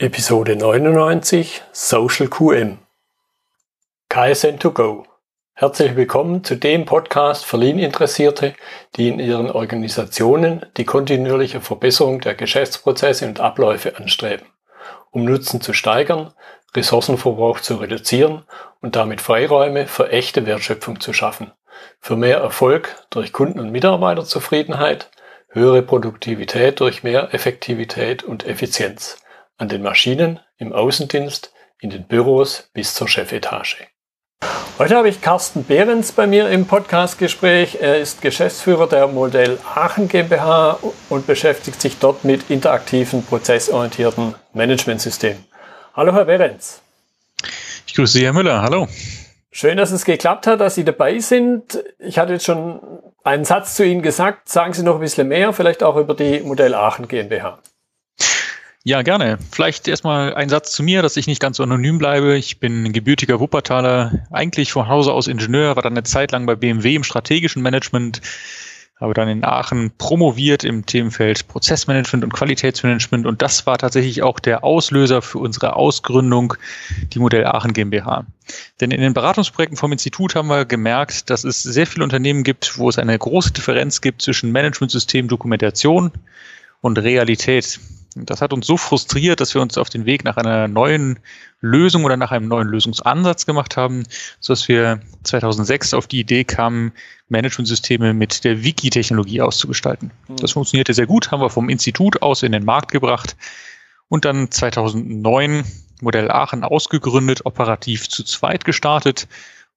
Episode 99 Social QM KSN2Go Herzlich willkommen zu dem Podcast für Lean-Interessierte, die in ihren Organisationen die kontinuierliche Verbesserung der Geschäftsprozesse und Abläufe anstreben, um Nutzen zu steigern, Ressourcenverbrauch zu reduzieren und damit Freiräume für echte Wertschöpfung zu schaffen, für mehr Erfolg durch Kunden- und Mitarbeiterzufriedenheit, höhere Produktivität durch mehr Effektivität und Effizienz an den Maschinen, im Außendienst, in den Büros bis zur Chefetage. Heute habe ich Carsten Behrens bei mir im Podcastgespräch. Er ist Geschäftsführer der Modell Aachen GmbH und beschäftigt sich dort mit interaktiven, prozessorientierten Managementsystemen. Hallo, Herr Behrens. Ich grüße Sie, Herr Müller. Hallo. Schön, dass es geklappt hat, dass Sie dabei sind. Ich hatte jetzt schon einen Satz zu Ihnen gesagt. Sagen Sie noch ein bisschen mehr, vielleicht auch über die Modell Aachen GmbH. Ja, gerne. Vielleicht erstmal ein Satz zu mir, dass ich nicht ganz so anonym bleibe. Ich bin gebürtiger Wuppertaler, eigentlich von Hause aus Ingenieur, war dann eine Zeit lang bei BMW im strategischen Management, habe dann in Aachen promoviert im Themenfeld Prozessmanagement und Qualitätsmanagement und das war tatsächlich auch der Auslöser für unsere Ausgründung, die Modell Aachen GmbH. Denn in den Beratungsprojekten vom Institut haben wir gemerkt, dass es sehr viele Unternehmen gibt, wo es eine große Differenz gibt zwischen Managementsystem, Dokumentation und Realität. Das hat uns so frustriert, dass wir uns auf den Weg nach einer neuen Lösung oder nach einem neuen Lösungsansatz gemacht haben, sodass wir 2006 auf die Idee kamen, Managementsysteme mit der Wiki-Technologie auszugestalten. Mhm. Das funktionierte sehr gut, haben wir vom Institut aus in den Markt gebracht und dann 2009 Modell Aachen ausgegründet, operativ zu zweit gestartet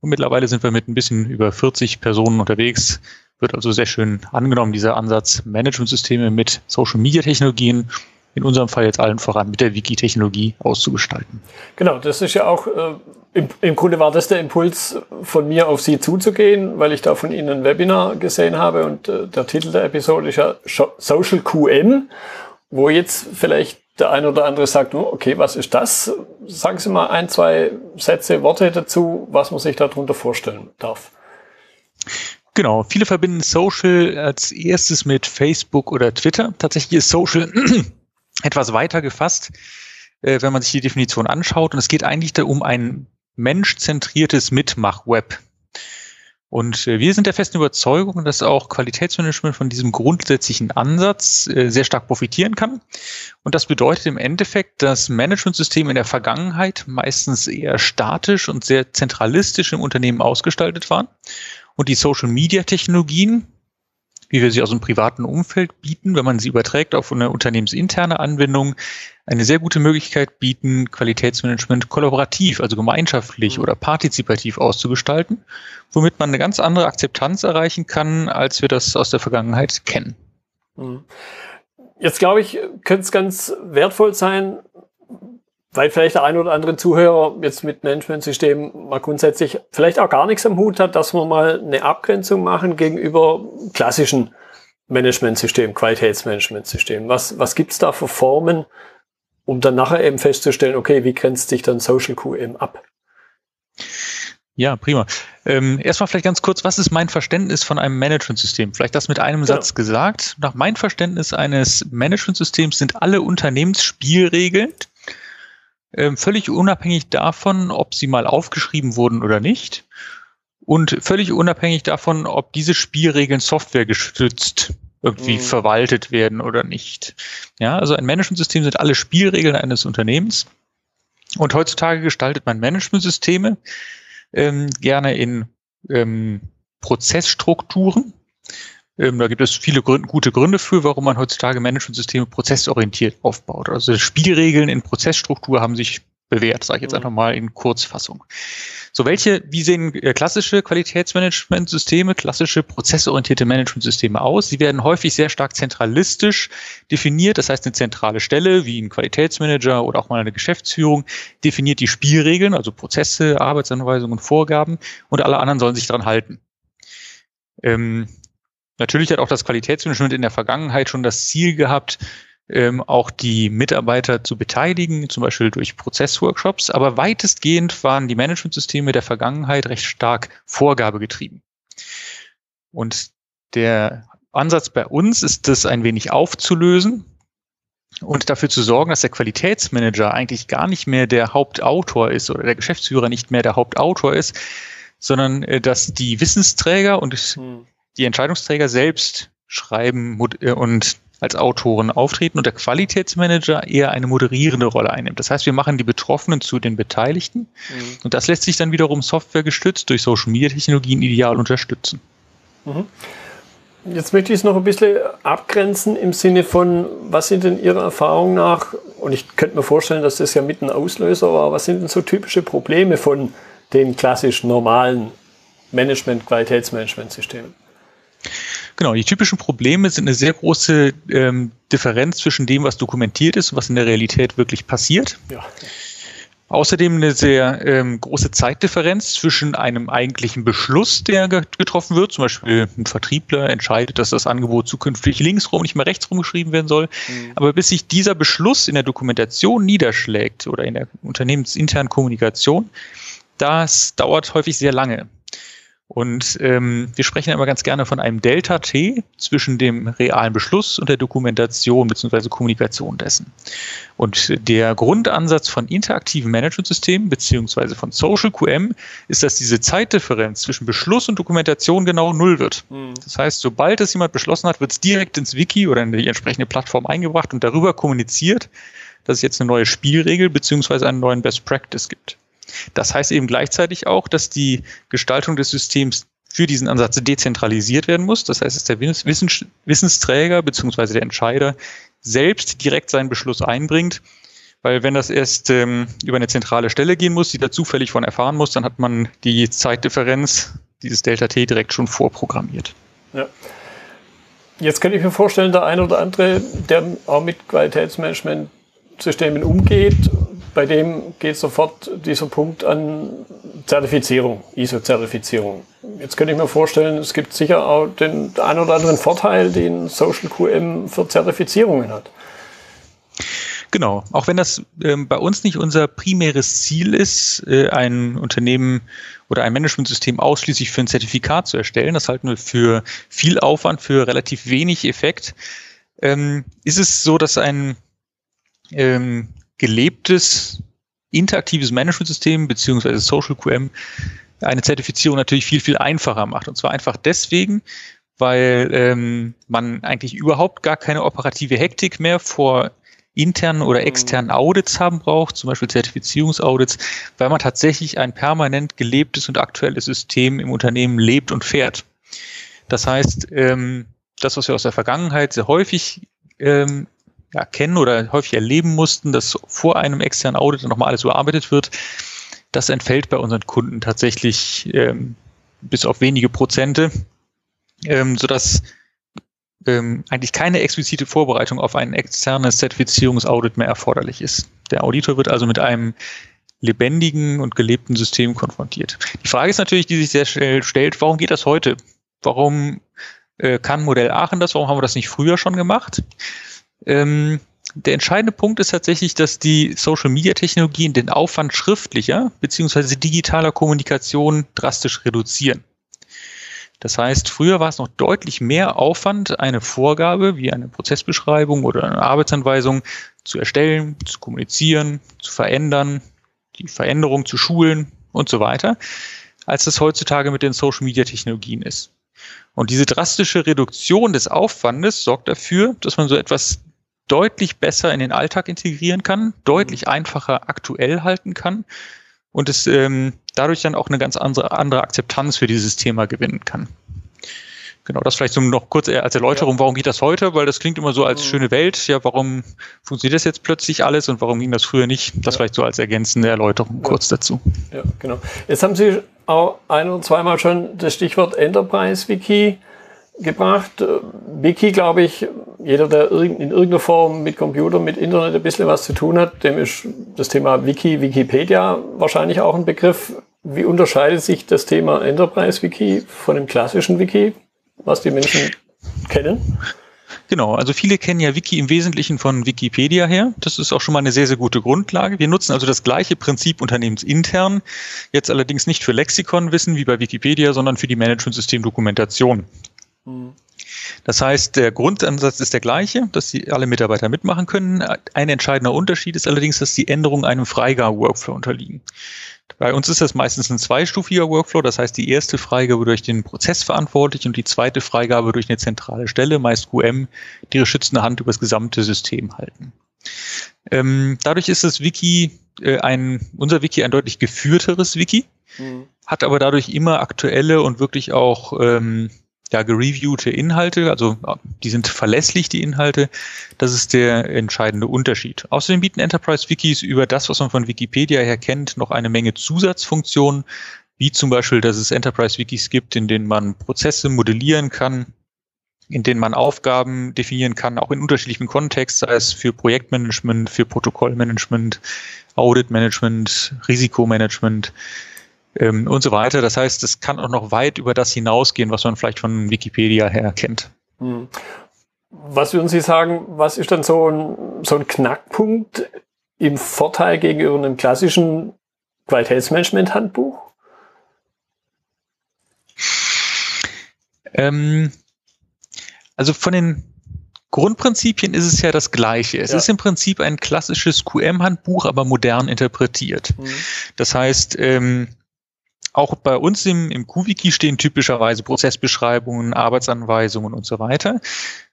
und mittlerweile sind wir mit ein bisschen über 40 Personen unterwegs. Wird also sehr schön angenommen, dieser Ansatz, Managementsysteme mit Social-Media-Technologien in unserem Fall jetzt allen voran mit der Wiki-Technologie auszugestalten. Genau, das ist ja auch, äh, im, im, Grunde war das der Impuls von mir auf Sie zuzugehen, weil ich da von Ihnen ein Webinar gesehen habe und äh, der Titel der Episode ist ja Social QM, wo jetzt vielleicht der eine oder andere sagt, oh, okay, was ist das? Sagen Sie mal ein, zwei Sätze, Worte dazu, was man sich darunter vorstellen darf. Genau, viele verbinden Social als erstes mit Facebook oder Twitter. Tatsächlich ist Social etwas weiter gefasst, äh, wenn man sich die Definition anschaut. Und es geht eigentlich da um ein menschzentriertes Mitmach-Web. Und äh, wir sind der festen Überzeugung, dass auch Qualitätsmanagement von diesem grundsätzlichen Ansatz äh, sehr stark profitieren kann. Und das bedeutet im Endeffekt, dass Managementsysteme in der Vergangenheit meistens eher statisch und sehr zentralistisch im Unternehmen ausgestaltet waren. Und die Social-Media-Technologien, wie wir sie aus dem privaten Umfeld bieten, wenn man sie überträgt auf eine unternehmensinterne Anwendung, eine sehr gute Möglichkeit bieten, Qualitätsmanagement kollaborativ, also gemeinschaftlich mhm. oder partizipativ auszugestalten, womit man eine ganz andere Akzeptanz erreichen kann, als wir das aus der Vergangenheit kennen. Mhm. Jetzt glaube ich, könnte es ganz wertvoll sein, weil vielleicht der ein oder andere Zuhörer jetzt mit Managementsystemen mal grundsätzlich vielleicht auch gar nichts am Hut hat, dass wir mal eine Abgrenzung machen gegenüber klassischen Managementsystemen, Qualitätsmanagementsystemen. Was, was gibt's da für Formen, um dann nachher eben festzustellen, okay, wie grenzt sich dann Social QM ab? Ja, prima. Ähm, erstmal vielleicht ganz kurz, was ist mein Verständnis von einem Managementsystem? Vielleicht das mit einem genau. Satz gesagt. Nach meinem Verständnis eines Managementsystems sind alle Unternehmensspielregeln, ähm, völlig unabhängig davon, ob sie mal aufgeschrieben wurden oder nicht. Und völlig unabhängig davon, ob diese Spielregeln softwaregestützt irgendwie mhm. verwaltet werden oder nicht. Ja, also ein Managementsystem sind alle Spielregeln eines Unternehmens. Und heutzutage gestaltet man Managementsysteme ähm, gerne in ähm, Prozessstrukturen. Ähm, da gibt es viele Gründe, gute Gründe für, warum man heutzutage Managementsysteme prozessorientiert aufbaut. Also Spielregeln in Prozessstruktur haben sich bewährt, sage ich jetzt mhm. einfach mal in Kurzfassung. So, welche, wie sehen äh, klassische Qualitätsmanagementsysteme, klassische prozessorientierte Managementsysteme aus? Sie werden häufig sehr stark zentralistisch definiert. Das heißt, eine zentrale Stelle, wie ein Qualitätsmanager oder auch mal eine Geschäftsführung, definiert die Spielregeln, also Prozesse, Arbeitsanweisungen, Vorgaben und alle anderen sollen sich daran halten. Ähm, Natürlich hat auch das Qualitätsmanagement in der Vergangenheit schon das Ziel gehabt, ähm, auch die Mitarbeiter zu beteiligen, zum Beispiel durch Prozessworkshops. Aber weitestgehend waren die Managementsysteme der Vergangenheit recht stark vorgabegetrieben. Und der Ansatz bei uns ist, das ein wenig aufzulösen und dafür zu sorgen, dass der Qualitätsmanager eigentlich gar nicht mehr der Hauptautor ist oder der Geschäftsführer nicht mehr der Hauptautor ist, sondern äh, dass die Wissensträger und hm. Die Entscheidungsträger selbst schreiben äh, und als Autoren auftreten und der Qualitätsmanager eher eine moderierende Rolle einnimmt. Das heißt, wir machen die Betroffenen zu den Beteiligten mhm. und das lässt sich dann wiederum Software gestützt durch Social Media Technologien ideal unterstützen. Mhm. Jetzt möchte ich es noch ein bisschen abgrenzen im Sinne von, was sind denn Ihrer Erfahrung nach, und ich könnte mir vorstellen, dass das ja mit ein Auslöser war, was sind denn so typische Probleme von den klassisch normalen Management, Qualitätsmanagementsystemen? Genau, die typischen Probleme sind eine sehr große ähm, Differenz zwischen dem, was dokumentiert ist und was in der Realität wirklich passiert. Ja. Außerdem eine sehr ähm, große Zeitdifferenz zwischen einem eigentlichen Beschluss, der getroffen wird. Zum Beispiel ein Vertriebler entscheidet, dass das Angebot zukünftig linksrum, nicht mehr rechtsrum geschrieben werden soll. Mhm. Aber bis sich dieser Beschluss in der Dokumentation niederschlägt oder in der unternehmensinternen Kommunikation, das dauert häufig sehr lange. Und ähm, wir sprechen immer ganz gerne von einem Delta-T zwischen dem realen Beschluss und der Dokumentation bzw. Kommunikation dessen. Und der Grundansatz von interaktiven Managementsystemen bzw. von Social QM ist, dass diese Zeitdifferenz zwischen Beschluss und Dokumentation genau null wird. Mhm. Das heißt, sobald es jemand beschlossen hat, wird es direkt ins Wiki oder in die entsprechende Plattform eingebracht und darüber kommuniziert, dass es jetzt eine neue Spielregel bzw. einen neuen Best Practice gibt. Das heißt eben gleichzeitig auch, dass die Gestaltung des Systems für diesen Ansatz dezentralisiert werden muss. Das heißt, dass der Wissens Wissensträger bzw. der Entscheider selbst direkt seinen Beschluss einbringt. Weil wenn das erst ähm, über eine zentrale Stelle gehen muss, die da zufällig von erfahren muss, dann hat man die Zeitdifferenz, dieses Delta T, direkt schon vorprogrammiert. Ja. Jetzt könnte ich mir vorstellen, der eine oder andere, der auch mit Qualitätsmanagementsystemen umgeht, bei dem geht sofort dieser Punkt an Zertifizierung, ISO-Zertifizierung. Jetzt könnte ich mir vorstellen, es gibt sicher auch den einen oder anderen Vorteil, den Social QM für Zertifizierungen hat. Genau, auch wenn das äh, bei uns nicht unser primäres Ziel ist, äh, ein Unternehmen oder ein Managementsystem ausschließlich für ein Zertifikat zu erstellen, das halten wir für viel Aufwand, für relativ wenig Effekt, ähm, ist es so, dass ein ähm, gelebtes, interaktives Managementsystem beziehungsweise Social QM eine Zertifizierung natürlich viel, viel einfacher macht. Und zwar einfach deswegen, weil ähm, man eigentlich überhaupt gar keine operative Hektik mehr vor internen oder externen mhm. Audits haben braucht, zum Beispiel Zertifizierungsaudits, weil man tatsächlich ein permanent gelebtes und aktuelles System im Unternehmen lebt und fährt. Das heißt, ähm, das, was wir aus der Vergangenheit sehr häufig ähm, ja, kennen oder häufig erleben mussten, dass vor einem externen Audit nochmal alles überarbeitet wird, das entfällt bei unseren Kunden tatsächlich ähm, bis auf wenige Prozente, ähm, sodass ähm, eigentlich keine explizite Vorbereitung auf ein externes Zertifizierungsaudit mehr erforderlich ist. Der Auditor wird also mit einem lebendigen und gelebten System konfrontiert. Die Frage ist natürlich, die sich sehr schnell stellt, warum geht das heute? Warum äh, kann Modell Aachen das? Warum haben wir das nicht früher schon gemacht? Ähm, der entscheidende Punkt ist tatsächlich, dass die Social-Media-Technologien den Aufwand schriftlicher bzw. digitaler Kommunikation drastisch reduzieren. Das heißt, früher war es noch deutlich mehr Aufwand, eine Vorgabe wie eine Prozessbeschreibung oder eine Arbeitsanweisung zu erstellen, zu kommunizieren, zu verändern, die Veränderung zu schulen und so weiter, als das heutzutage mit den Social-Media-Technologien ist. Und diese drastische Reduktion des Aufwandes sorgt dafür, dass man so etwas deutlich besser in den Alltag integrieren kann, deutlich mhm. einfacher aktuell halten kann und es ähm, dadurch dann auch eine ganz andere, andere Akzeptanz für dieses Thema gewinnen kann. Genau, das vielleicht so noch kurz als Erläuterung, warum geht das heute? Weil das klingt immer so als mhm. schöne Welt. Ja, warum funktioniert das jetzt plötzlich alles und warum ging das früher nicht? Das ja. vielleicht so als ergänzende Erläuterung ja. kurz dazu. Ja, genau. Jetzt haben Sie auch ein oder zweimal schon das Stichwort Enterprise Wiki gebracht. Wiki, glaube ich, jeder, der in irgendeiner Form mit Computer, mit Internet ein bisschen was zu tun hat, dem ist das Thema Wiki, Wikipedia wahrscheinlich auch ein Begriff. Wie unterscheidet sich das Thema Enterprise Wiki von dem klassischen Wiki, was die Menschen kennen? Genau, also viele kennen ja Wiki im Wesentlichen von Wikipedia her. Das ist auch schon mal eine sehr, sehr gute Grundlage. Wir nutzen also das gleiche Prinzip unternehmensintern, jetzt allerdings nicht für Lexikonwissen wie bei Wikipedia, sondern für die Management-System-Dokumentation. Das heißt, der Grundansatz ist der gleiche, dass die alle Mitarbeiter mitmachen können. Ein entscheidender Unterschied ist allerdings, dass die Änderungen einem Freigabe-Workflow unterliegen. Bei uns ist das meistens ein zweistufiger Workflow, das heißt die erste Freigabe durch den Prozessverantwortlichen und die zweite Freigabe durch eine zentrale Stelle, meist QM, die ihre schützende Hand über das gesamte System halten. Ähm, dadurch ist das Wiki äh, ein, unser Wiki ein deutlich geführteres Wiki, mhm. hat aber dadurch immer aktuelle und wirklich auch ähm, ja, gereviewte Inhalte, also die sind verlässlich, die Inhalte. Das ist der entscheidende Unterschied. Außerdem bieten Enterprise-Wikis über das, was man von Wikipedia her kennt, noch eine Menge Zusatzfunktionen, wie zum Beispiel, dass es Enterprise-Wikis gibt, in denen man Prozesse modellieren kann, in denen man Aufgaben definieren kann, auch in unterschiedlichen Kontexten, sei es für Projektmanagement, für Protokollmanagement, Auditmanagement, Risikomanagement ähm, und so weiter. Das heißt, es kann auch noch weit über das hinausgehen, was man vielleicht von Wikipedia her kennt. Hm. Was würden Sie sagen, was ist dann so ein, so ein Knackpunkt im Vorteil gegenüber einem klassischen Qualitätsmanagement-Handbuch? Ähm, also von den Grundprinzipien ist es ja das gleiche. Es ja. ist im Prinzip ein klassisches QM-Handbuch, aber modern interpretiert. Mhm. Das heißt, ähm, auch bei uns im, im QWiki stehen typischerweise Prozessbeschreibungen, Arbeitsanweisungen und so weiter.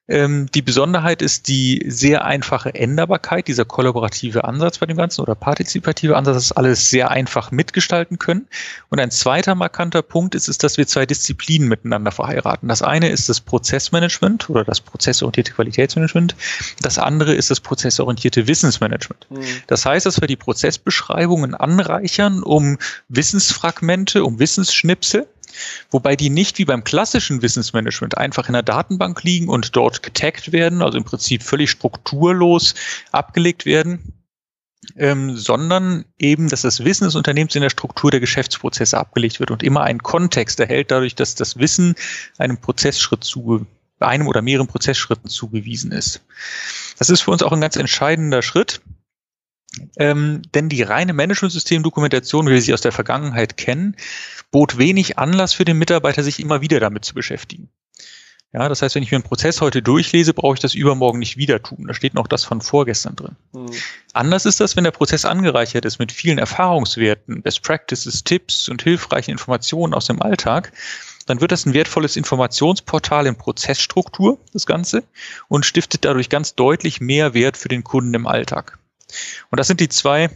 Ähm, die Besonderheit ist die sehr einfache Änderbarkeit, dieser kollaborative Ansatz bei dem Ganzen oder partizipative Ansatz, dass alles sehr einfach mitgestalten können. Und ein zweiter markanter Punkt ist, ist, dass wir zwei Disziplinen miteinander verheiraten. Das eine ist das Prozessmanagement oder das prozessorientierte Qualitätsmanagement. Das andere ist das prozessorientierte Wissensmanagement. Mhm. Das heißt, dass wir die Prozessbeschreibungen anreichern um Wissensfragmente, um Wissensschnipsel wobei die nicht wie beim klassischen Wissensmanagement einfach in der Datenbank liegen und dort getaggt werden, also im Prinzip völlig strukturlos abgelegt werden, ähm, sondern eben, dass das Wissen des Unternehmens in der Struktur der Geschäftsprozesse abgelegt wird und immer einen Kontext erhält, dadurch, dass das Wissen einem Prozessschritt zu einem oder mehreren Prozessschritten zugewiesen ist. Das ist für uns auch ein ganz entscheidender Schritt, ähm, denn die reine Management-System-Dokumentation, wie wir sie aus der Vergangenheit kennen, bot wenig Anlass für den Mitarbeiter, sich immer wieder damit zu beschäftigen. Ja, das heißt, wenn ich mir einen Prozess heute durchlese, brauche ich das übermorgen nicht wieder tun. Da steht noch das von vorgestern drin. Mhm. Anders ist das, wenn der Prozess angereichert ist mit vielen Erfahrungswerten, Best Practices, Tipps und hilfreichen Informationen aus dem Alltag. Dann wird das ein wertvolles Informationsportal in Prozessstruktur, das Ganze, und stiftet dadurch ganz deutlich mehr Wert für den Kunden im Alltag. Und das sind die zwei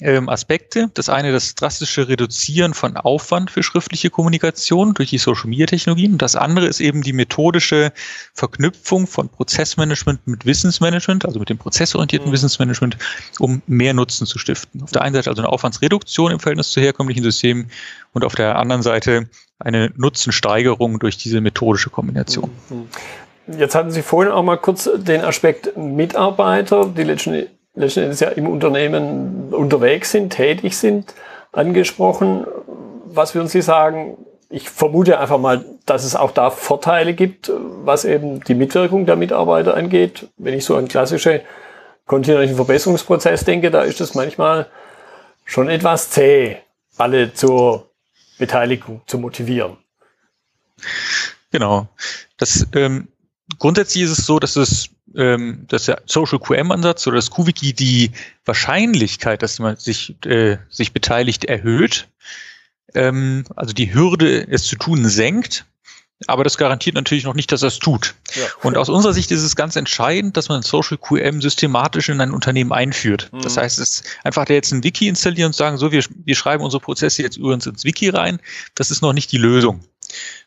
ähm, Aspekte. Das eine das drastische Reduzieren von Aufwand für schriftliche Kommunikation durch die Social Media Technologien. Das andere ist eben die methodische Verknüpfung von Prozessmanagement mit Wissensmanagement, also mit dem prozessorientierten mhm. Wissensmanagement, um mehr Nutzen zu stiften. Auf der einen Seite also eine Aufwandsreduktion im Verhältnis zu herkömmlichen Systemen und auf der anderen Seite eine Nutzensteigerung durch diese methodische Kombination. Mhm. Jetzt hatten Sie vorhin auch mal kurz den Aspekt Mitarbeiter, die letzten letzten Endes ja im Unternehmen unterwegs sind, tätig sind, angesprochen. Was würden Sie sagen? Ich vermute einfach mal, dass es auch da Vorteile gibt, was eben die Mitwirkung der Mitarbeiter angeht. Wenn ich so an klassische kontinuierlichen Verbesserungsprozess denke, da ist es manchmal schon etwas zäh, alle zur Beteiligung zu motivieren. Genau. Das ähm, grundsätzlich ist es so, dass es ähm, dass der Social QM-Ansatz oder das QWiki die Wahrscheinlichkeit, dass jemand sich, äh, sich beteiligt, erhöht. Ähm, also die Hürde, es zu tun, senkt. Aber das garantiert natürlich noch nicht, dass er es tut. Ja. Und aus unserer Sicht ist es ganz entscheidend, dass man Social QM systematisch in ein Unternehmen einführt. Mhm. Das heißt, es ist einfach der jetzt ein Wiki installieren und sagen, so, wir, wir schreiben unsere Prozesse jetzt übrigens ins Wiki rein. Das ist noch nicht die Lösung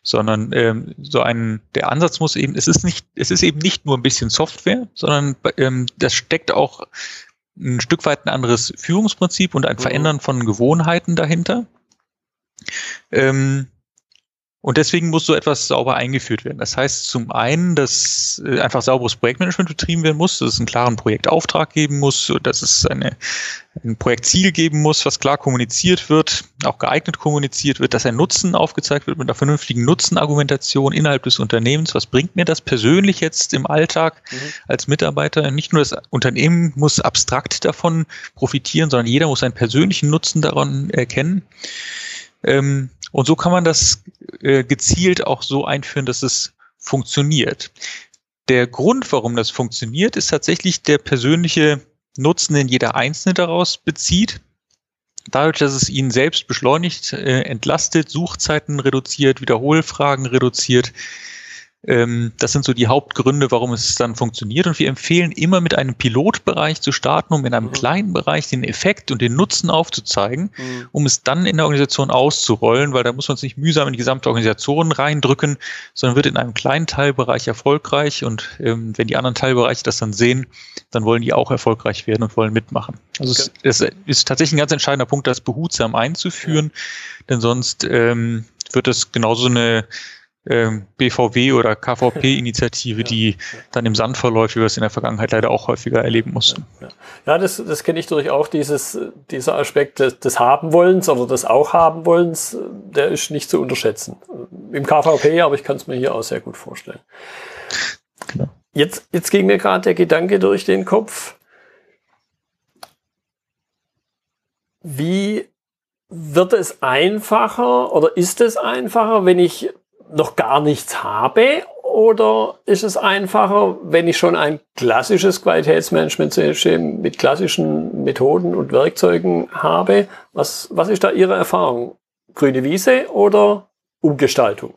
sondern ähm, so ein der Ansatz muss eben es ist nicht es ist eben nicht nur ein bisschen Software, sondern ähm, das steckt auch ein Stück weit ein anderes Führungsprinzip und ein mhm. Verändern von Gewohnheiten dahinter. Ähm, und deswegen muss so etwas sauber eingeführt werden. Das heißt zum einen, dass äh, einfach sauberes Projektmanagement betrieben werden muss, dass es einen klaren Projektauftrag geben muss, dass es eine, ein Projektziel geben muss, was klar kommuniziert wird, auch geeignet kommuniziert wird, dass ein Nutzen aufgezeigt wird mit einer vernünftigen Nutzenargumentation innerhalb des Unternehmens. Was bringt mir das persönlich jetzt im Alltag mhm. als Mitarbeiter? Nicht nur das Unternehmen muss abstrakt davon profitieren, sondern jeder muss einen persönlichen Nutzen daran erkennen. Ähm, Und so kann man das äh, gezielt auch so einführen, dass es funktioniert. Der Grund, warum das funktioniert, ist tatsächlich der persönliche Nutzen, den jeder Einzelne daraus bezieht. Dadurch, dass es ihn selbst beschleunigt, äh, entlastet, Suchzeiten reduziert, Wiederholfragen reduziert, das sind so die Hauptgründe, warum es dann funktioniert. Und wir empfehlen immer mit einem Pilotbereich zu starten, um in einem mhm. kleinen Bereich den Effekt und den Nutzen aufzuzeigen, mhm. um es dann in der Organisation auszurollen, weil da muss man es nicht mühsam in die gesamte Organisation reindrücken, sondern wird in einem kleinen Teilbereich erfolgreich. Und ähm, wenn die anderen Teilbereiche das dann sehen, dann wollen die auch erfolgreich werden und wollen mitmachen. Also okay. es, es, ist tatsächlich ein ganz entscheidender Punkt, das behutsam einzuführen, ja. denn sonst ähm, wird es genauso eine ähm, BVW oder KVP-Initiative, die dann im Sand verläuft, wie wir es in der Vergangenheit leider auch häufiger erleben mussten. Ja, das, das kenne ich durch auch, dieses, dieser Aspekt des, des Haben-Wollens oder des Auch-Haben-Wollens, der ist nicht zu unterschätzen. Im KVP, aber ich kann es mir hier auch sehr gut vorstellen. Genau. Jetzt, jetzt ging mir gerade der Gedanke durch den Kopf, wie wird es einfacher oder ist es einfacher, wenn ich noch gar nichts habe? Oder ist es einfacher, wenn ich schon ein klassisches Qualitätsmanagement mit klassischen Methoden und Werkzeugen habe? Was, was ist da Ihre Erfahrung? Grüne Wiese oder Umgestaltung?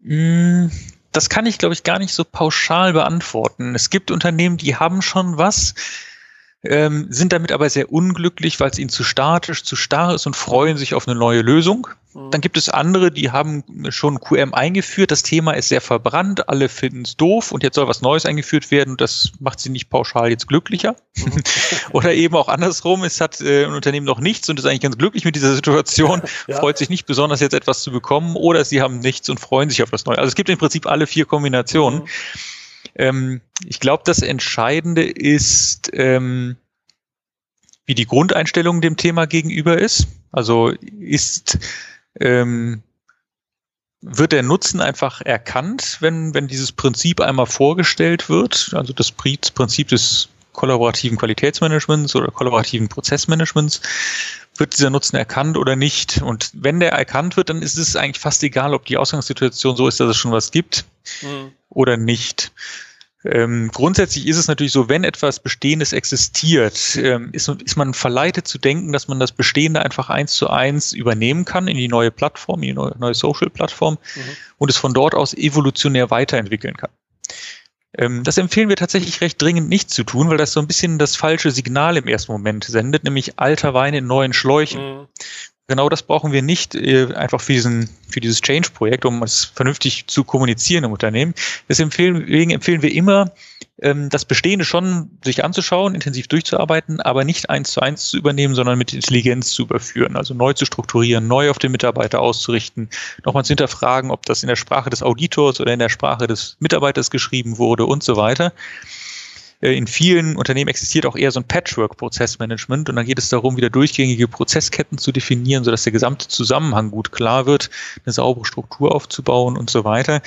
Mm, das kann ich, glaube ich, gar nicht so pauschal beantworten. Es gibt Unternehmen, die haben schon was, ähm, sind damit aber sehr unglücklich, weil es ihnen zu statisch, zu starr ist und freuen sich auf eine neue Lösung. Mhm. Dann gibt es andere, die haben schon QM eingeführt. Das Thema ist sehr verbrannt, alle finden es doof und jetzt soll was Neues eingeführt werden und das macht sie nicht pauschal jetzt glücklicher. Mhm. Oder eben auch andersrum, es hat äh, ein Unternehmen noch nichts und ist eigentlich ganz glücklich mit dieser Situation, ja. freut sich nicht besonders jetzt etwas zu bekommen oder sie haben nichts und freuen sich auf das Neue. Also es gibt im Prinzip alle vier Kombinationen. Mhm. Ähm, ich glaube, das Entscheidende ist, ähm, wie die Grundeinstellung dem Thema gegenüber ist. Also ist ähm, wird der Nutzen einfach erkannt, wenn, wenn dieses Prinzip einmal vorgestellt wird, also das Prinzip des kollaborativen Qualitätsmanagements oder kollaborativen Prozessmanagements, wird dieser Nutzen erkannt oder nicht? Und wenn der erkannt wird, dann ist es eigentlich fast egal, ob die Ausgangssituation so ist, dass es schon was gibt mhm. oder nicht. Ähm, grundsätzlich ist es natürlich so, wenn etwas Bestehendes existiert, ähm, ist, ist, man verleitet zu denken, dass man das Bestehende einfach eins zu eins übernehmen kann in die neue Plattform, in die neue, neue Social-Plattform mhm. und es von dort aus evolutionär weiterentwickeln kann. Ähm, das empfehlen wir tatsächlich recht dringend nicht zu tun, weil das so ein bisschen das falsche Signal im ersten Moment sendet, nämlich alter Wein in neuen Schläuchen. Mhm. Genau das brauchen wir nicht äh, einfach für, diesen, für dieses Change-Projekt, um es vernünftig zu kommunizieren im Unternehmen. Deswegen empfehlen wir immer, ähm, das Bestehende schon sich anzuschauen, intensiv durchzuarbeiten, aber nicht eins zu eins zu übernehmen, sondern mit Intelligenz zu überführen, also neu zu strukturieren, neu auf den Mitarbeiter auszurichten, nochmal zu hinterfragen, ob das in der Sprache des Auditors oder in der Sprache des Mitarbeiters geschrieben wurde und so weiter. Äh, in vielen Unternehmen existiert auch eher so ein Patchwork-Prozessmanagement und dann geht es darum, wieder durchgängige Prozessketten zu definieren, sodass der gesamte Zusammenhang gut klar wird, eine saubere Struktur aufzubauen und so weiter.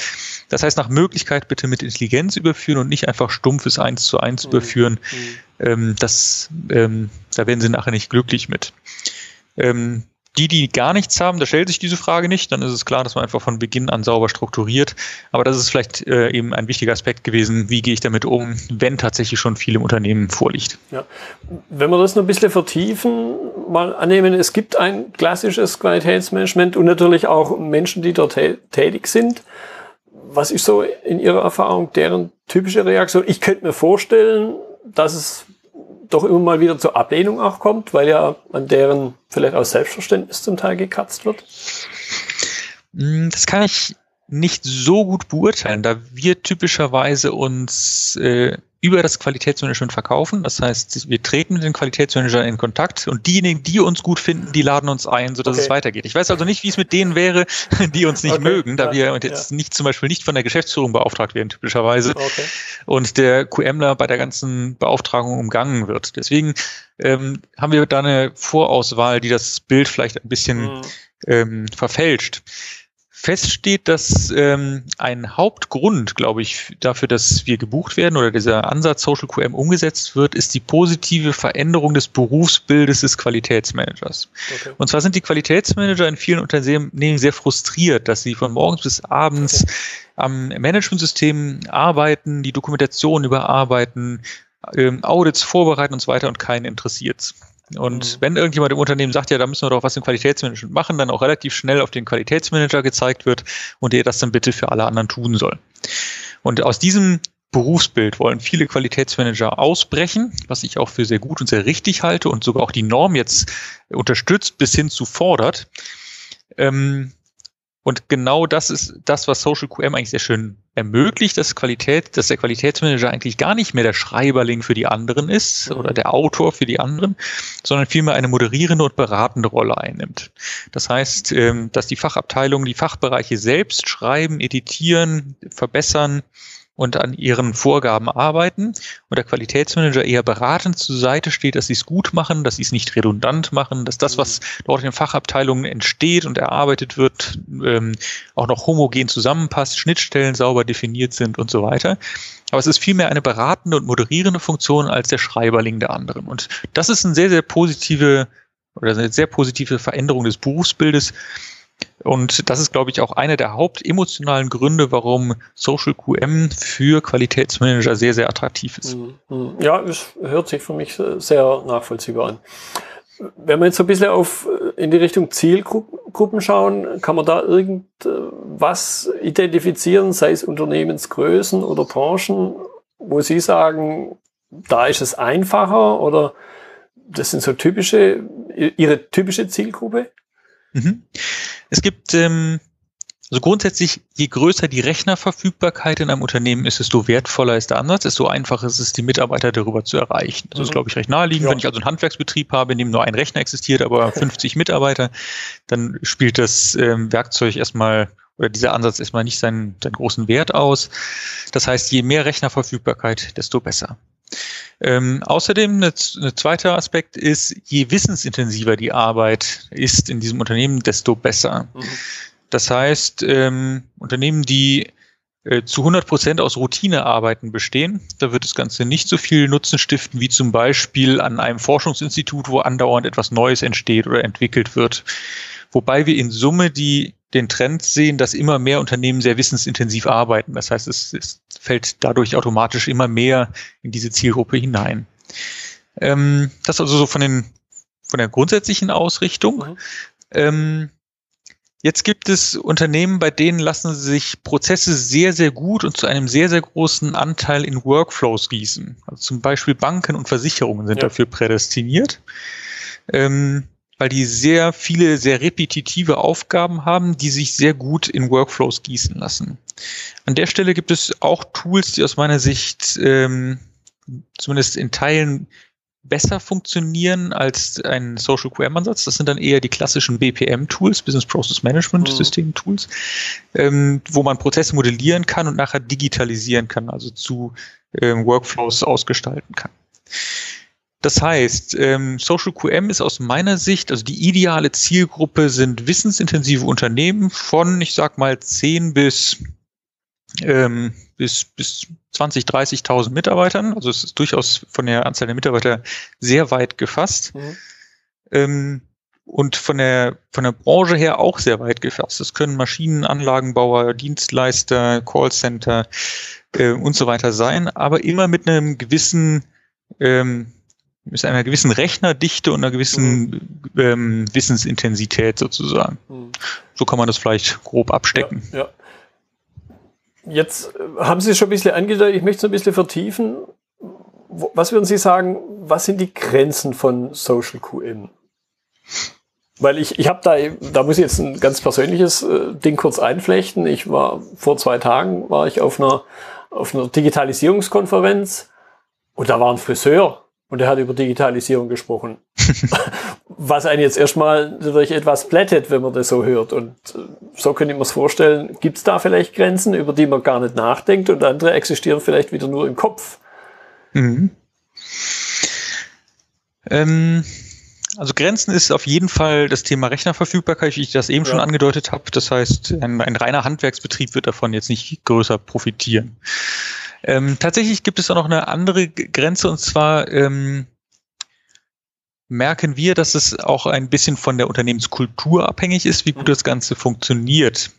Das heißt, nach Möglichkeit bitte mit Intelligenz überführen und nicht einfach stumpfes Eins zu eins mhm. überführen. Mhm. Ähm, das, ähm, da werden Sie nachher nicht glücklich mit. Ähm, die, die gar nichts haben, da stellt sich diese Frage nicht. Dann ist es klar, dass man einfach von Beginn an sauber strukturiert. Aber das ist vielleicht äh, eben ein wichtiger Aspekt gewesen. Wie gehe ich damit um, wenn tatsächlich schon viel im Unternehmen vorliegt? Ja. Wenn wir das noch ein bisschen vertiefen, mal annehmen, es gibt ein klassisches Qualitätsmanagement und natürlich auch Menschen, die dort tätig sind. Was ist so in Ihrer Erfahrung deren typische Reaktion? Ich könnte mir vorstellen, dass es doch immer mal wieder zur Ablehnung auch kommt, weil ja an deren vielleicht auch Selbstverständnis zum Teil gekratzt wird? Hm, das kann ich nicht so gut beurteilen, da wir typischerweise uns äh, über das Qualitätsmanagement verkaufen. Das heißt, wir treten mit den Qualitätsmanagern in Kontakt und diejenigen, die uns gut finden, die laden uns ein, sodass okay. es weitergeht. Ich weiß also nicht, wie es mit denen wäre, die uns nicht okay. mögen, da ja, wir jetzt ja. nicht zum Beispiel nicht von der Geschäftsführung beauftragt werden, typischerweise, okay. und der QMler bei der ganzen Beauftragung umgangen wird. Deswegen ähm, haben wir da eine Vorauswahl, die das Bild vielleicht ein bisschen mhm. ähm, verfälscht. Feststeht, dass ähm, ein Hauptgrund, glaube ich, dafür, dass wir gebucht werden oder dieser Ansatz Social QM umgesetzt wird, ist die positive Veränderung des Berufsbildes des Qualitätsmanagers. Okay. Und zwar sind die Qualitätsmanager in vielen Unternehmen sehr frustriert, dass sie von morgens bis abends okay. am Managementsystem arbeiten, die Dokumentation überarbeiten, ähm, Audits vorbereiten und so weiter und keinen interessiert. Und mhm. wenn irgendjemand im Unternehmen sagt, ja, da müssen wir doch was im Qualitätsmanagement machen, dann auch relativ schnell auf den Qualitätsmanager gezeigt wird und der das dann bitte für alle anderen tun soll. Und aus diesem Berufsbild wollen viele Qualitätsmanager ausbrechen, was ich auch für sehr gut und sehr richtig halte und sogar auch die Norm jetzt unterstützt bis hin zu fordert. Ähm, und genau das ist das, was Social QM eigentlich sehr schön ermöglicht, dass Qualität, dass der Qualitätsmanager eigentlich gar nicht mehr der Schreiberling für die anderen ist mhm. oder der Autor für die anderen, sondern vielmehr eine moderierende und beratende Rolle einnimmt. Das heißt, ähm, dass die Fachabteilungen, die Fachbereiche selbst schreiben, editieren, verbessern, und an ihren Vorgaben arbeiten und der Qualitätsmanager eher beratend zur Seite steht, dass sie es gut machen, dass sie es nicht redundant machen, dass das, was dort in den Fachabteilungen entsteht und erarbeitet wird, ähm, auch noch homogen zusammenpasst, Schnittstellen sauber definiert sind und so weiter. Aber es ist vielmehr eine beratende und moderierende Funktion als der Schreiberling der anderen. Und das ist eine sehr, sehr positive oder eine sehr positive Veränderung des Berufsbildes, und das ist, glaube ich, auch einer der hauptemotionalen Gründe, warum Social QM für Qualitätsmanager sehr, sehr attraktiv ist. Mhm, mhm. Ja, es hört sich für mich sehr nachvollziehbar an. Wenn wir jetzt so ein bisschen auf, in die Richtung Zielgruppen schauen, kann man da irgendwas identifizieren, sei es Unternehmensgrößen oder Branchen, wo Sie sagen, da ist es einfacher oder das sind so typische, Ihre typische Zielgruppe? Mhm. Es gibt ähm, also grundsätzlich, je größer die Rechnerverfügbarkeit in einem Unternehmen ist, desto wertvoller ist der Ansatz, desto einfacher ist es, die Mitarbeiter darüber zu erreichen. Das mhm. ist, glaube ich, recht naheliegend. Ja. Wenn ich also einen Handwerksbetrieb habe, in dem nur ein Rechner existiert, aber 50 Mitarbeiter, dann spielt das ähm, Werkzeug erstmal oder dieser Ansatz erstmal nicht seinen, seinen großen Wert aus. Das heißt, je mehr Rechnerverfügbarkeit, desto besser. Ähm, außerdem, ein zweiter Aspekt ist, je wissensintensiver die Arbeit ist in diesem Unternehmen, desto besser. Mhm. Das heißt, ähm, Unternehmen, die äh, zu 100 Prozent aus Routinearbeiten bestehen, da wird das Ganze nicht so viel Nutzen stiften wie zum Beispiel an einem Forschungsinstitut, wo andauernd etwas Neues entsteht oder entwickelt wird. Wobei wir in Summe die den Trend sehen, dass immer mehr Unternehmen sehr wissensintensiv arbeiten. Das heißt, es, es fällt dadurch automatisch immer mehr in diese Zielgruppe hinein. Ähm, das also so von den von der grundsätzlichen Ausrichtung. Mhm. Ähm, jetzt gibt es Unternehmen, bei denen lassen sich Prozesse sehr, sehr gut und zu einem sehr, sehr großen Anteil in Workflows gießen. Also zum Beispiel Banken und Versicherungen sind ja. dafür prädestiniert. Ähm, weil die sehr viele, sehr repetitive Aufgaben haben, die sich sehr gut in Workflows gießen lassen. An der Stelle gibt es auch Tools, die aus meiner Sicht ähm, zumindest in Teilen besser funktionieren als ein Social QM-Ansatz. Das sind dann eher die klassischen BPM-Tools, Business Process Management mhm. System-Tools, ähm, wo man Prozesse modellieren kann und nachher digitalisieren kann, also zu ähm, Workflows ausgestalten kann. Das heißt, ähm, Social QM ist aus meiner Sicht, also die ideale Zielgruppe sind wissensintensive Unternehmen von, ich sag mal, 10 bis, ähm, bis, bis 20, 30.000 Mitarbeitern. Also es ist durchaus von der Anzahl der Mitarbeiter sehr weit gefasst. Mhm. Ähm, und von der, von der Branche her auch sehr weit gefasst. Das können Maschinenanlagenbauer, Dienstleister, Callcenter äh, und so weiter sein, aber immer mit einem gewissen ähm, mit einer gewissen Rechnerdichte und einer gewissen mhm. ähm, Wissensintensität sozusagen. Mhm. So kann man das vielleicht grob abstecken. Ja, ja. Jetzt äh, haben Sie es schon ein bisschen angedeutet, ich möchte es ein bisschen vertiefen. Was würden Sie sagen, was sind die Grenzen von Social QM? Weil ich, ich habe da, da muss ich jetzt ein ganz persönliches äh, Ding kurz einflechten. Ich war vor zwei Tagen war ich auf einer, auf einer Digitalisierungskonferenz und da war ein Friseur und er hat über Digitalisierung gesprochen. Was einen jetzt erstmal natürlich etwas plättet, wenn man das so hört. Und äh, so könnte ich mir es vorstellen, gibt es da vielleicht Grenzen, über die man gar nicht nachdenkt und andere existieren vielleicht wieder nur im Kopf. Mhm. Ähm, Also Grenzen ist auf jeden Fall das Thema Rechnerverfügbarkeit, wie ich das eben ja. schon angedeutet habe. Das heißt, ein, ein, reiner Handwerksbetrieb wird davon jetzt nicht größer profitieren. Ähm, tatsächlich gibt es auch noch eine andere Grenze und zwar ähm, merken wir, dass es auch ein bisschen von der Unternehmenskultur abhängig ist, wie gut das Ganze funktioniert.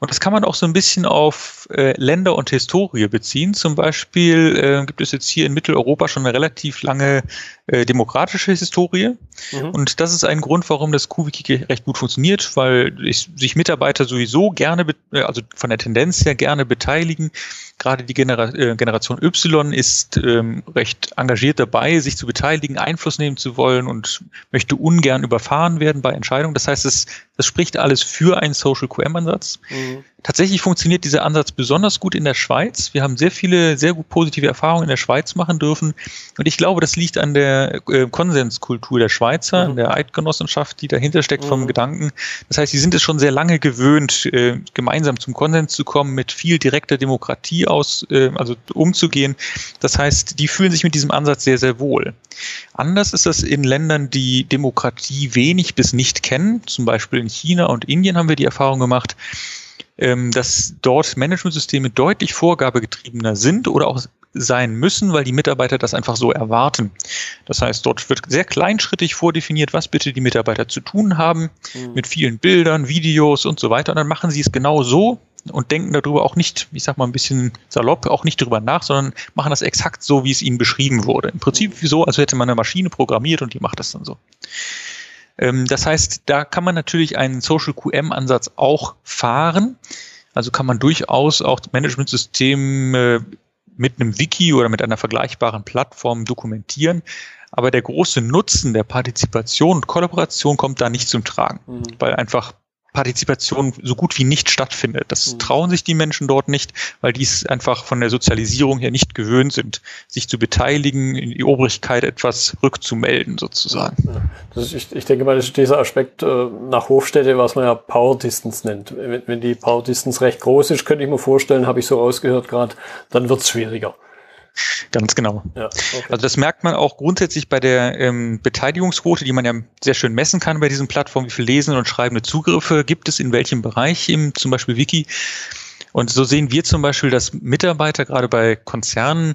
Und das kann man auch so ein bisschen auf äh, Länder und Historie beziehen. Zum Beispiel äh, gibt es jetzt hier in Mitteleuropa schon eine relativ lange äh, demokratische Historie. Mhm. Und das ist ein Grund, warum das QWiki recht gut funktioniert, weil ich, sich Mitarbeiter sowieso gerne, äh, also von der Tendenz her gerne beteiligen. Gerade die Genera äh, Generation Y ist ähm, recht engagiert dabei, sich zu beteiligen, Einfluss nehmen zu wollen und möchte ungern überfahren werden bei Entscheidungen. Das heißt, es, das spricht alles für einen Social QM-Ansatz. Mhm. Tatsächlich funktioniert dieser Ansatz besonders gut in der Schweiz. Wir haben sehr viele, sehr gut positive Erfahrungen in der Schweiz machen dürfen. Und ich glaube, das liegt an der äh, Konsenskultur der Schweizer, mhm. der Eidgenossenschaft, die dahinter steckt mhm. vom Gedanken. Das heißt, sie sind es schon sehr lange gewöhnt, äh, gemeinsam zum Konsens zu kommen, mit viel direkter Demokratie aus, äh, also umzugehen. Das heißt, die fühlen sich mit diesem Ansatz sehr, sehr wohl. Anders ist das in Ländern, die Demokratie wenig bis nicht kennen. Zum Beispiel in China und Indien haben wir die Erfahrung gemacht, ähm, dass dort Managementsysteme deutlich vorgabegetriebener sind oder auch sein müssen, weil die Mitarbeiter das einfach so erwarten. Das heißt, dort wird sehr kleinschrittig vordefiniert, was bitte die Mitarbeiter zu tun haben, mhm. mit vielen Bildern, Videos und so weiter. Und dann machen sie es genau so und denken darüber auch nicht, ich sag mal ein bisschen salopp, auch nicht darüber nach, sondern machen das exakt so, wie es ihnen beschrieben wurde. Im Prinzip mhm. so, als hätte man eine Maschine programmiert und die macht das dann so. Ähm, das heißt, da kann man natürlich einen Social QM-Ansatz auch fahren. Also kann man durchaus auch Managementsysteme mit einem Wiki oder mit einer vergleichbaren Plattform dokumentieren. Aber der große Nutzen der Partizipation und Kollaboration kommt da nicht zum Tragen, mhm. weil einfach Partizipation so gut wie nicht stattfindet. Das mhm. trauen sich die Menschen dort nicht, weil die es einfach von der Sozialisierung her nicht gewöhnt sind, sich zu beteiligen, in die Obrigkeit etwas rückzumelden sozusagen. Ja, ist, ich, ich, denke mal, das ist dieser Aspekt äh, nach Hofstädte, was man ja Power Distance nennt. Wenn, wenn die Power Distance recht groß ist, könnte ich mir vorstellen, habe ich so rausgehört gerade, dann wird es schwieriger. Ganz genau. Ja, okay. Also das merkt man auch grundsätzlich bei der ähm, Beteiligungsquote, die man ja sehr schön messen kann bei diesen Plattformen, wie viel lesende und schreibende Zugriffe gibt es in welchem Bereich, im zum Beispiel Wiki. Und so sehen wir zum Beispiel, dass Mitarbeiter gerade bei Konzernen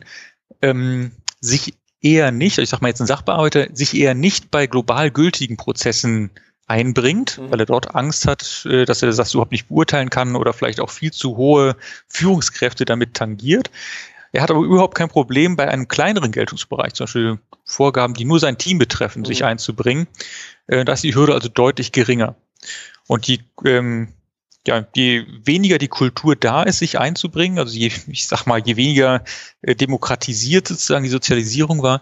ähm, sich eher nicht, ich sag mal jetzt ein Sachbearbeiter, sich eher nicht bei global gültigen Prozessen einbringt, mhm. weil er dort Angst hat, äh, dass er das überhaupt nicht beurteilen kann oder vielleicht auch viel zu hohe Führungskräfte damit tangiert. Er hat aber überhaupt kein Problem, bei einem kleineren Geltungsbereich, zum Beispiel Vorgaben, die nur sein Team betreffen, mhm. sich einzubringen. Äh, da ist die Hürde also deutlich geringer. Und die, ähm, ja, je weniger die Kultur da ist, sich einzubringen, also je, ich sag mal, je weniger äh, demokratisiert sozusagen die Sozialisierung war,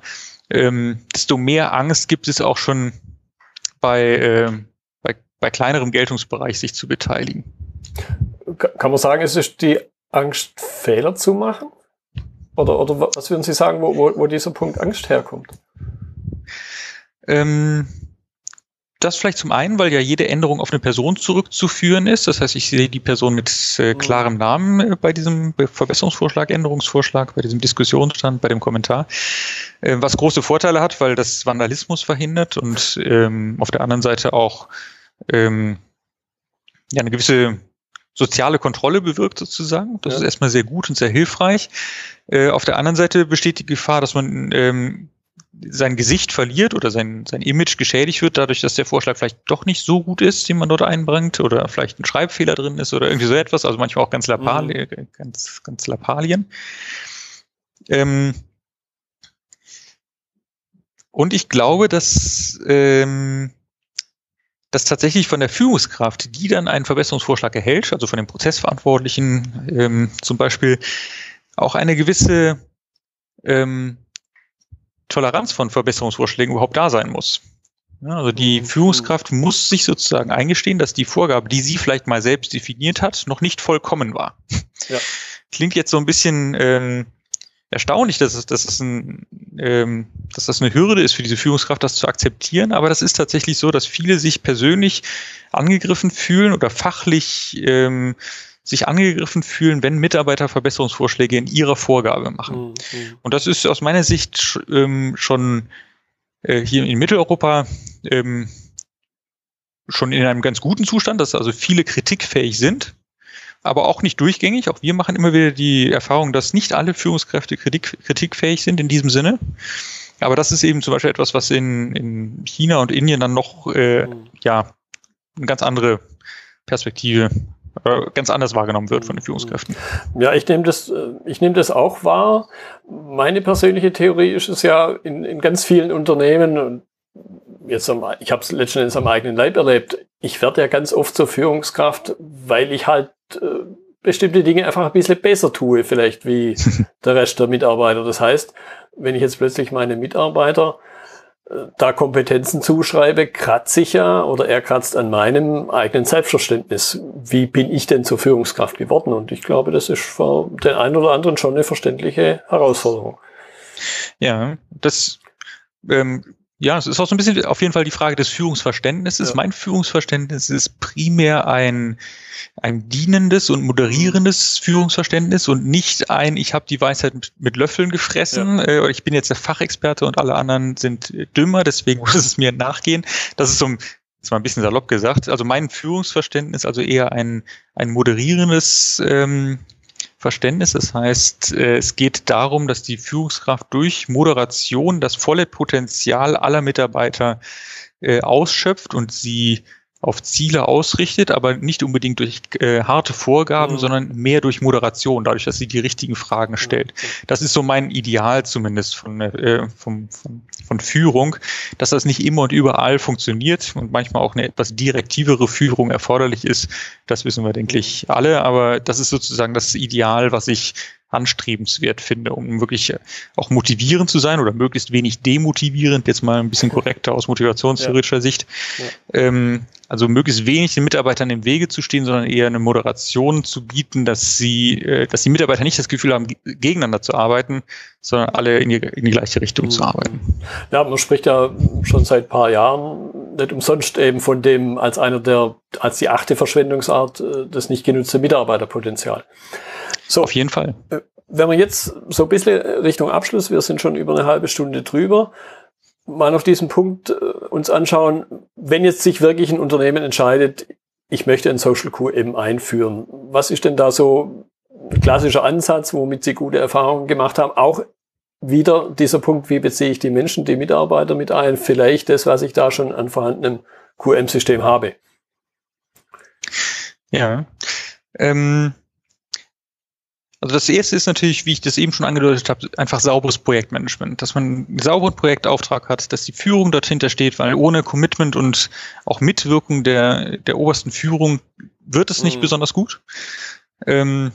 ähm, desto mehr Angst gibt es auch schon bei, äh, bei, bei kleinerem Geltungsbereich sich zu beteiligen. Kann man sagen, es ist die Angst, Fehler zu machen? Oder, oder was würden Sie sagen, wo, wo, wo dieser Punkt Angst herkommt? Ähm, das vielleicht zum einen, weil ja jede Änderung auf eine Person zurückzuführen ist. Das heißt, ich sehe die Person mit äh, mhm. klarem Namen äh, bei diesem Verbesserungsvorschlag, Änderungsvorschlag, bei diesem Diskussionsstand, bei dem Kommentar. Äh, was große Vorteile hat, weil das Vandalismus verhindert und ähm, auf der anderen Seite auch ähm, ja, eine gewisse soziale Kontrolle bewirkt sozusagen. Das ja. ist erstmal sehr gut und sehr hilfreich. Äh, auf der anderen Seite besteht die Gefahr, dass man ähm, sein Gesicht verliert oder sein, sein Image geschädigt wird, dadurch, dass der Vorschlag vielleicht doch nicht so gut ist, den man dort einbringt, oder vielleicht ein Schreibfehler drin ist oder irgendwie so etwas, also manchmal auch ganz, Lapal mhm. ganz, ganz Lappalien. Ähm, und ich glaube, dass ähm, dass tatsächlich von der Führungskraft, die dann einen Verbesserungsvorschlag erhält, also von dem Prozessverantwortlichen ähm, zum Beispiel, auch eine gewisse ähm, Toleranz von Verbesserungsvorschlägen überhaupt da sein muss. Ja, also die mhm. Führungskraft muss sich sozusagen eingestehen, dass die Vorgabe, die sie vielleicht mal selbst definiert hat, noch nicht vollkommen war. Ja. Klingt jetzt so ein bisschen ähm, erstaunlich, dass es, dass, es ein, ähm, dass das eine Hürde ist für diese Führungskraft, das zu akzeptieren. Aber das ist tatsächlich so, dass viele sich persönlich angegriffen fühlen oder fachlich ähm, sich angegriffen fühlen, wenn Mitarbeiter Verbesserungsvorschläge in ihrer Vorgabe machen. Mhm. Und das ist aus meiner Sicht ähm, schon äh, hier in Mitteleuropa ähm, schon in einem ganz guten Zustand, dass also viele kritikfähig sind, aber auch nicht durchgängig. Auch wir machen immer wieder die Erfahrung, dass nicht alle Führungskräfte kritik, kritikfähig sind in diesem Sinne. Aber das ist eben zum Beispiel etwas, was in, in China und Indien dann noch äh, mhm. ja eine ganz andere Perspektive äh, ganz anders wahrgenommen wird von den Führungskräften. Ja, ich nehme das, äh, ich nehme das auch wahr. Meine persönliche Theorie ist es ja in, in ganz vielen Unternehmen und jetzt am, ich habe es letzten Endes am eigenen Leib erlebt. Ich werde ja ganz oft zur Führungskraft, weil ich halt äh, bestimmte Dinge einfach ein bisschen besser tue, vielleicht wie der Rest der Mitarbeiter. Das heißt, wenn ich jetzt plötzlich meine Mitarbeiter da Kompetenzen zuschreibe, kratze ich ja oder er kratzt an meinem eigenen Selbstverständnis. Wie bin ich denn zur Führungskraft geworden? Und ich glaube, das ist für den einen oder anderen schon eine verständliche Herausforderung. Ja, das ähm, ja, es ist auch so ein bisschen auf jeden Fall die Frage des Führungsverständnisses. Ja. Mein Führungsverständnis ist primär ein, ein dienendes und moderierendes Führungsverständnis und nicht ein, ich habe die Weisheit mit, mit Löffeln gefressen, ja. äh, ich bin jetzt der Fachexperte und alle anderen sind dümmer, deswegen muss es mir nachgehen. Das ist so ein, ist mal ein bisschen salopp gesagt. Also mein Führungsverständnis, also eher ein, ein moderierendes ähm, Verständnis. Das heißt, äh, es geht darum, dass die Führungskraft durch Moderation das volle Potenzial aller Mitarbeiter äh, ausschöpft und sie auf Ziele ausrichtet, aber nicht unbedingt durch äh, harte Vorgaben, mhm. sondern mehr durch Moderation, dadurch, dass sie die richtigen Fragen stellt. Das ist so mein Ideal zumindest von, äh, von, von, von Führung, dass das nicht immer und überall funktioniert und manchmal auch eine etwas direktivere Führung erforderlich ist. Das wissen wir, denke ich, alle, aber das ist sozusagen das Ideal, was ich anstrebenswert finde, um wirklich äh, auch motivierend zu sein oder möglichst wenig demotivierend, jetzt mal ein bisschen korrekter aus motivationstheoretischer ja. Sicht. Ja. Ähm, also möglichst wenig den Mitarbeitern im Wege zu stehen, sondern eher eine Moderation zu bieten, dass sie, äh, dass die Mitarbeiter nicht das Gefühl haben, gegeneinander zu arbeiten, sondern alle in die, in die gleiche Richtung mhm. zu arbeiten. Ja, man spricht ja schon seit paar Jahren nicht umsonst eben von dem als einer der, als die achte Verschwendungsart, äh, das nicht genutzte Mitarbeiterpotenzial. So, auf jeden Fall. Äh, wenn wir jetzt so ein bisschen Richtung Abschluss, wir sind schon über eine halbe Stunde drüber, mal auf diesen Punkt äh, uns anschauen, wenn jetzt sich wirklich ein Unternehmen entscheidet, ich möchte ein Social Q eben einführen. Was ist denn da so ein klassischer Ansatz, womit Sie gute Erfahrungen gemacht haben? Auch wieder dieser Punkt, wie beziehe ich die Menschen, die Mitarbeiter mit ein? Vielleicht das, was ich da schon an vorhandenem QM-System habe. Ja. Ähm, also das erste ist natürlich, wie ich das eben schon angedeutet habe, einfach sauberes Projektmanagement, dass man einen sauberen Projektauftrag hat, dass die Führung dahinter steht, weil ohne Commitment und auch Mitwirkung der, der obersten Führung wird es nicht mhm. besonders gut. Ähm,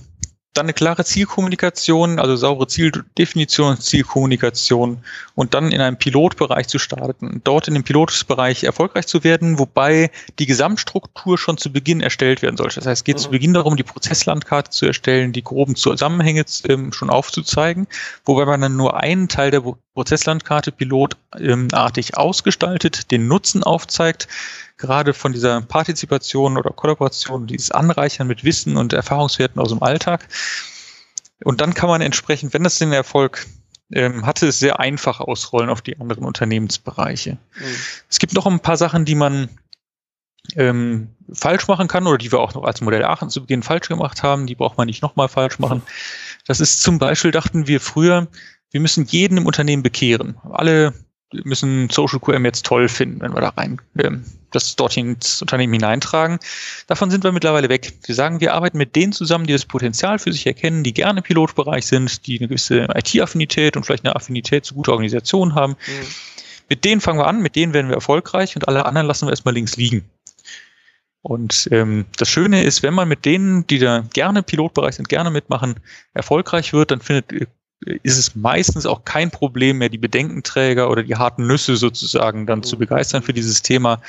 dann eine klare Zielkommunikation, also saubere Zieldefinition, Zielkommunikation und dann in einem Pilotbereich zu starten, dort in dem Pilotbereich erfolgreich zu werden, wobei die Gesamtstruktur schon zu Beginn erstellt werden sollte. Das heißt, es geht mhm. zu Beginn darum, die Prozesslandkarte zu erstellen, die groben Zusammenhänge ähm, schon aufzuzeigen, wobei man dann nur einen Teil der Prozesslandkarte pilotartig ausgestaltet, den Nutzen aufzeigt, gerade von dieser Partizipation oder Kollaboration, dieses Anreichern mit Wissen und Erfahrungswerten aus dem Alltag. Und dann kann man entsprechend, wenn das den Erfolg ähm, hatte, es sehr einfach ausrollen auf die anderen Unternehmensbereiche. Mhm. Es gibt noch ein paar Sachen, die man ähm, falsch machen kann oder die wir auch noch als Modell Aachen zu Beginn falsch gemacht haben, die braucht man nicht nochmal falsch machen. Das ist zum Beispiel, dachten wir früher, wir müssen jeden im Unternehmen bekehren. Alle müssen Social QM jetzt toll finden, wenn wir da rein ähm, das dorthin ins Unternehmen hineintragen. Davon sind wir mittlerweile weg. Wir sagen, wir arbeiten mit denen zusammen, die das Potenzial für sich erkennen, die gerne im Pilotbereich sind, die eine gewisse IT-Affinität und vielleicht eine Affinität zu guter Organisation haben. Mhm. Mit denen fangen wir an, mit denen werden wir erfolgreich und alle anderen lassen wir erstmal links liegen. Und ähm, das Schöne ist, wenn man mit denen, die da gerne im Pilotbereich sind, gerne mitmachen, erfolgreich wird, dann findet ist es meistens auch kein Problem mehr, die Bedenkenträger oder die harten Nüsse sozusagen dann zu begeistern für dieses Thema.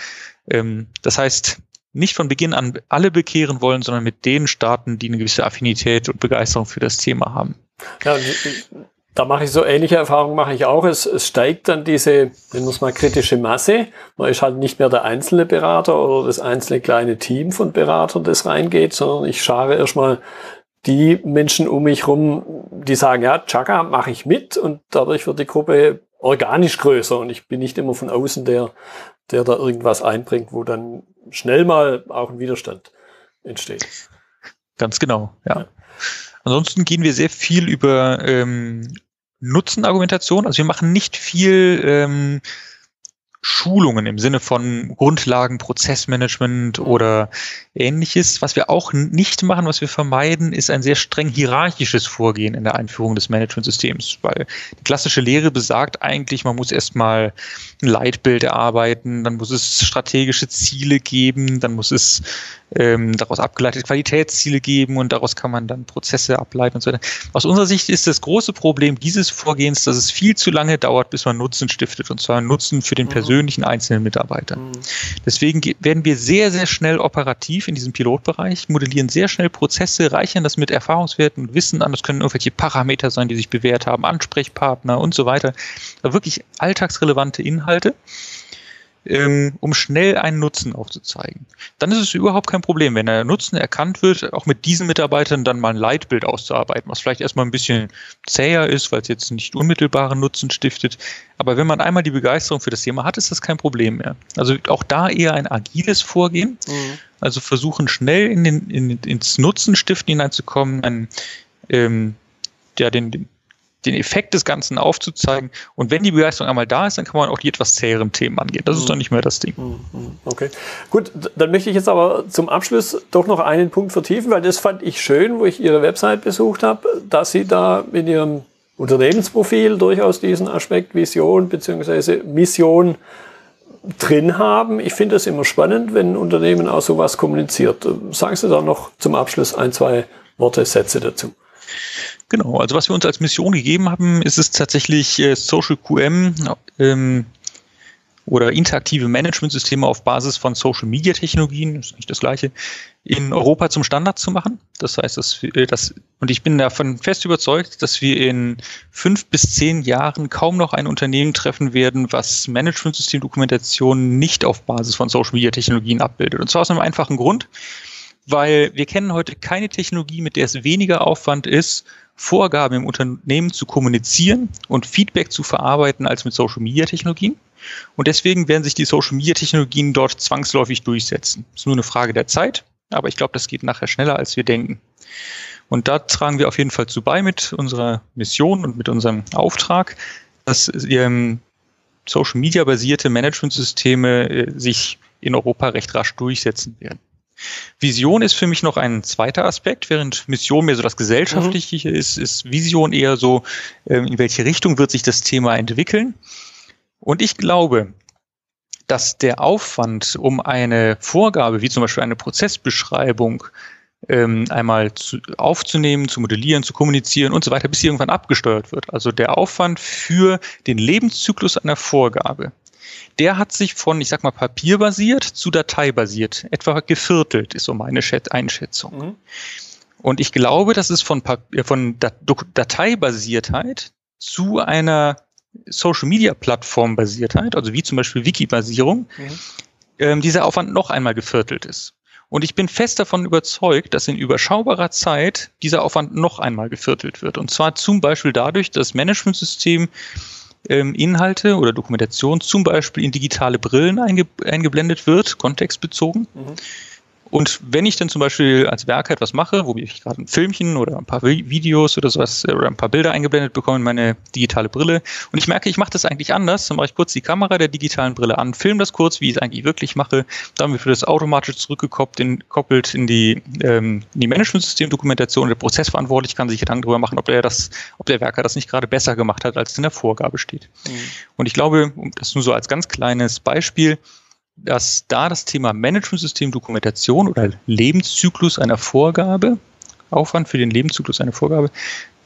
Ähm, das heißt, nicht von Beginn an alle bekehren wollen, sondern mit denen starten, die eine gewisse Affinität und Begeisterung für das Thema haben. Ja, da mache ich so ähnliche Erfahrungen, mache ich auch. Es, es steigt dann diese, wenn man es mal kritische Masse. Man ist halt nicht mehr der einzelne Berater oder das einzelne kleine Team von Beratern, das reingeht, sondern ich schare erstmal die Menschen um mich rum, die sagen, ja, Chaka mache ich mit und dadurch wird die Gruppe organisch größer und ich bin nicht immer von außen der, der da irgendwas einbringt, wo dann schnell mal auch ein Widerstand entsteht. Ganz genau, ja. ja. Ansonsten gehen wir sehr viel über ähm, Nutzenargumentation. Also wir machen nicht viel ähm, Schulungen im Sinne von Grundlagen, Prozessmanagement oder ähnliches. Was wir auch nicht machen, was wir vermeiden, ist ein sehr streng hierarchisches Vorgehen in der Einführung des Managementsystems, weil die klassische Lehre besagt eigentlich, man muss erstmal ein Leitbild erarbeiten, dann muss es strategische Ziele geben, dann muss es ähm, daraus abgeleitete Qualitätsziele geben und daraus kann man dann Prozesse ableiten und so weiter. Aus unserer Sicht ist das große Problem dieses Vorgehens, dass es viel zu lange dauert, bis man Nutzen stiftet und zwar Nutzen für den mhm. persönlichen einzelnen Mitarbeiter. Mhm. Deswegen werden wir sehr, sehr schnell operativ in diesem Pilotbereich, modellieren sehr schnell Prozesse, reichern das mit Erfahrungswerten und Wissen an. Das können irgendwelche Parameter sein, die sich bewährt haben, Ansprechpartner und so weiter. Aber wirklich alltagsrelevante Inhalte ähm, um schnell einen Nutzen aufzuzeigen. Dann ist es überhaupt kein Problem, wenn der Nutzen erkannt wird, auch mit diesen Mitarbeitern dann mal ein Leitbild auszuarbeiten, was vielleicht erstmal ein bisschen zäher ist, weil es jetzt nicht unmittelbaren Nutzen stiftet. Aber wenn man einmal die Begeisterung für das Thema hat, ist das kein Problem mehr. Also auch da eher ein agiles Vorgehen. Mhm. Also versuchen schnell in den, in, ins Nutzenstiften hineinzukommen, ein, ähm, ja, den, den den Effekt des Ganzen aufzuzeigen. Und wenn die Begeisterung einmal da ist, dann kann man auch die etwas zäheren Themen angehen. Das ist mhm. dann nicht mehr das Ding. Mhm. Mhm. Okay. Gut, dann möchte ich jetzt aber zum Abschluss doch noch einen Punkt vertiefen, weil das fand ich schön, wo ich Ihre Website besucht habe, dass Sie da in Ihrem Unternehmensprofil durchaus diesen Aspekt Vision bzw. Mission drin haben. Ich finde es immer spannend, wenn ein Unternehmen auch sowas kommuniziert. Sagen Sie da noch zum Abschluss ein, zwei Worte, Sätze dazu. Genau, also was wir uns als Mission gegeben haben, ist es tatsächlich äh, Social QM ähm, oder interaktive Managementsysteme auf Basis von Social Media Technologien, ist nicht das gleiche, in Europa zum Standard zu machen. Das heißt, dass wir, das, und ich bin davon fest überzeugt, dass wir in fünf bis zehn Jahren kaum noch ein Unternehmen treffen werden, was Managementsystemdokumentation nicht auf Basis von Social Media Technologien abbildet. Und zwar aus einem einfachen Grund weil wir kennen heute keine Technologie, mit der es weniger Aufwand ist, Vorgaben im Unternehmen zu kommunizieren und Feedback zu verarbeiten als mit Social Media Technologien. Und deswegen werden sich die Social Media Technologien dort zwangsläufig durchsetzen. Ist nur eine Frage der Zeit, aber ich glaube, das geht nachher schneller, als wir denken. Und da tragen wir auf jeden Fall zu bei mit unserer Mission und mit unserem Auftrag, dass ähm, Social Media basierte Managementsysteme äh, sich in Europa recht rasch durchsetzen werden. Vision ist für mich noch ein zweiter Aspekt, während Mission mehr so das Gesellschaftliche mhm. ist, ist Vision eher so, ähm, in welche Richtung wird sich das Thema entwickeln. Und ich glaube, dass der Aufwand, um eine Vorgabe, wie zum Beispiel eine Prozessbeschreibung, ähm, einmal zu, aufzunehmen, zu modellieren, zu kommunizieren und so weiter, bis sie irgendwann abgesteuert wird. Also der Aufwand für den Lebenszyklus einer Vorgabe der hat sich von, ich sag mal, papierbasiert zu dateibasiert etwa geviertelt, ist so meine Einschätzung. Mhm. Und ich glaube, dass es von, Papier, von Dateibasiertheit zu einer Social Media Plattform Basiertheit, also wie zum Beispiel Wiki-Basierung, mhm. ähm, dieser Aufwand noch einmal geviertelt ist. Und ich bin fest davon überzeugt, dass in überschaubarer Zeit dieser Aufwand noch einmal geviertelt wird. Und zwar zum Beispiel dadurch, dass Managementsystem ähm, Inhalte oder Dokumentation zum Beispiel in digitale Brillen einge eingeblendet wird, kontextbezogen. Mhm. Und wenn ich dann zum Beispiel als Werker etwas mache, wo ich gerade ein Filmchen oder ein paar Videos oder sowas oder ein paar Bilder eingeblendet bekomme in meine digitale Brille und ich merke, ich mache das eigentlich anders, dann mache ich kurz die Kamera der digitalen Brille an, filme das kurz, wie ich es eigentlich wirklich mache, dann wird das automatisch zurückgekoppelt in, koppelt in die, ähm, in die Managementsystemdokumentation. Der Prozessverantwortliche kann sich Gedanken darüber machen, ob der das, ob der Werker das nicht gerade besser gemacht hat, als in der Vorgabe steht. Mhm. Und ich glaube, das nur so als ganz kleines Beispiel, dass da das Thema Managementsystem Dokumentation oder Lebenszyklus einer Vorgabe, Aufwand für den Lebenszyklus einer Vorgabe,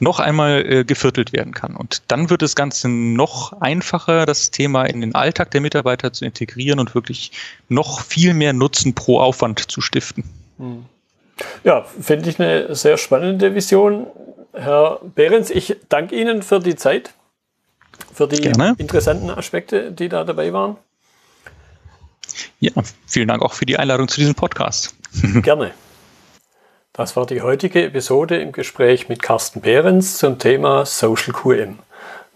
noch einmal äh, geviertelt werden kann. Und dann wird das Ganze noch einfacher, das Thema in den Alltag der Mitarbeiter zu integrieren und wirklich noch viel mehr Nutzen pro Aufwand zu stiften. Hm. Ja, finde ich eine sehr spannende Vision. Herr Behrens, ich danke Ihnen für die Zeit, für die Gerne. interessanten Aspekte, die da dabei waren. Ja, vielen Dank auch für die Einladung zu diesem Podcast. Gerne. Das war die heutige Episode im Gespräch mit Carsten Behrens zum Thema Social QM.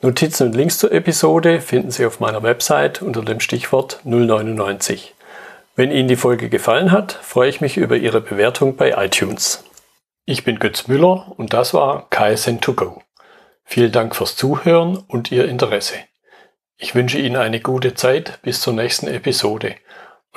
Notizen und Links zur Episode finden Sie auf meiner Website unter dem Stichwort 099. Wenn Ihnen die Folge gefallen hat, freue ich mich über Ihre Bewertung bei iTunes. Ich bin Götz Müller und das war KSN2Go. Vielen Dank fürs Zuhören und Ihr Interesse. Ich wünsche Ihnen eine gute Zeit bis zur nächsten Episode.